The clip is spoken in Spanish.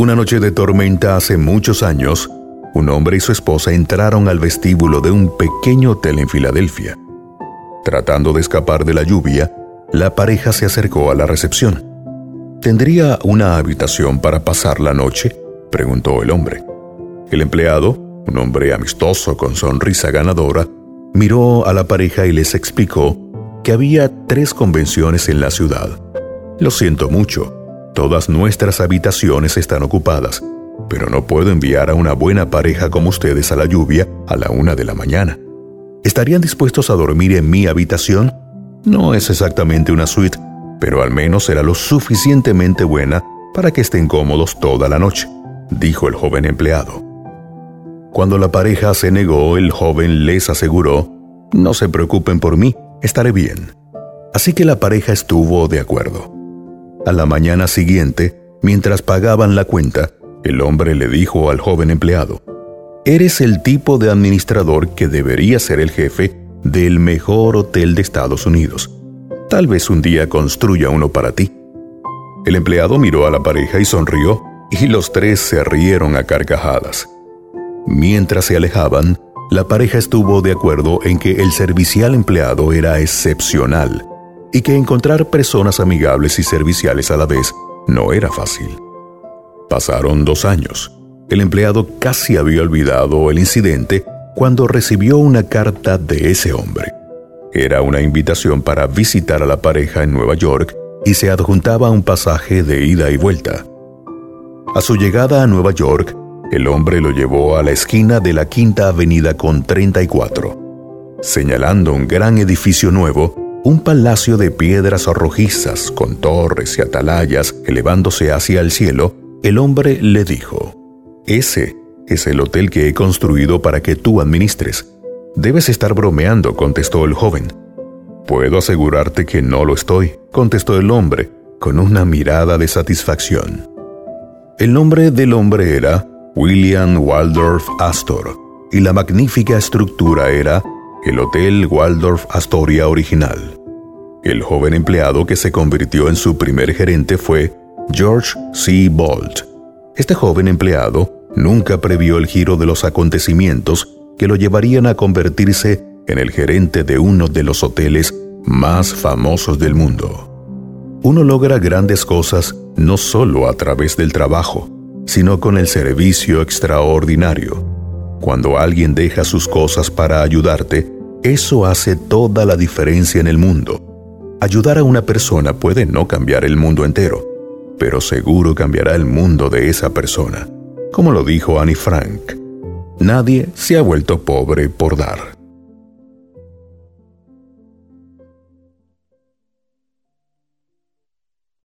Una noche de tormenta hace muchos años, un hombre y su esposa entraron al vestíbulo de un pequeño hotel en Filadelfia. Tratando de escapar de la lluvia, la pareja se acercó a la recepción. ¿Tendría una habitación para pasar la noche? preguntó el hombre. El empleado, un hombre amistoso con sonrisa ganadora, miró a la pareja y les explicó que había tres convenciones en la ciudad. Lo siento mucho, todas nuestras habitaciones están ocupadas, pero no puedo enviar a una buena pareja como ustedes a la lluvia a la una de la mañana. ¿Estarían dispuestos a dormir en mi habitación? No es exactamente una suite, pero al menos será lo suficientemente buena para que estén cómodos toda la noche, dijo el joven empleado. Cuando la pareja se negó, el joven les aseguró, no se preocupen por mí, estaré bien. Así que la pareja estuvo de acuerdo. A la mañana siguiente, mientras pagaban la cuenta, el hombre le dijo al joven empleado, Eres el tipo de administrador que debería ser el jefe del mejor hotel de Estados Unidos. Tal vez un día construya uno para ti. El empleado miró a la pareja y sonrió, y los tres se rieron a carcajadas. Mientras se alejaban, la pareja estuvo de acuerdo en que el servicial empleado era excepcional y que encontrar personas amigables y serviciales a la vez no era fácil. Pasaron dos años. El empleado casi había olvidado el incidente cuando recibió una carta de ese hombre. Era una invitación para visitar a la pareja en Nueva York y se adjuntaba un pasaje de ida y vuelta. A su llegada a Nueva York, el hombre lo llevó a la esquina de la Quinta Avenida con 34. Señalando un gran edificio nuevo, un palacio de piedras rojizas con torres y atalayas elevándose hacia el cielo, el hombre le dijo, Ese es el hotel que he construido para que tú administres. Debes estar bromeando, contestó el joven. Puedo asegurarte que no lo estoy, contestó el hombre, con una mirada de satisfacción. El nombre del hombre era William Waldorf Astor, y la magnífica estructura era el Hotel Waldorf Astoria original. El joven empleado que se convirtió en su primer gerente fue George C. Bolt. Este joven empleado nunca previó el giro de los acontecimientos que lo llevarían a convertirse en el gerente de uno de los hoteles más famosos del mundo. Uno logra grandes cosas no solo a través del trabajo, sino con el servicio extraordinario. Cuando alguien deja sus cosas para ayudarte, eso hace toda la diferencia en el mundo. Ayudar a una persona puede no cambiar el mundo entero, pero seguro cambiará el mundo de esa persona. Como lo dijo Annie Frank, nadie se ha vuelto pobre por dar.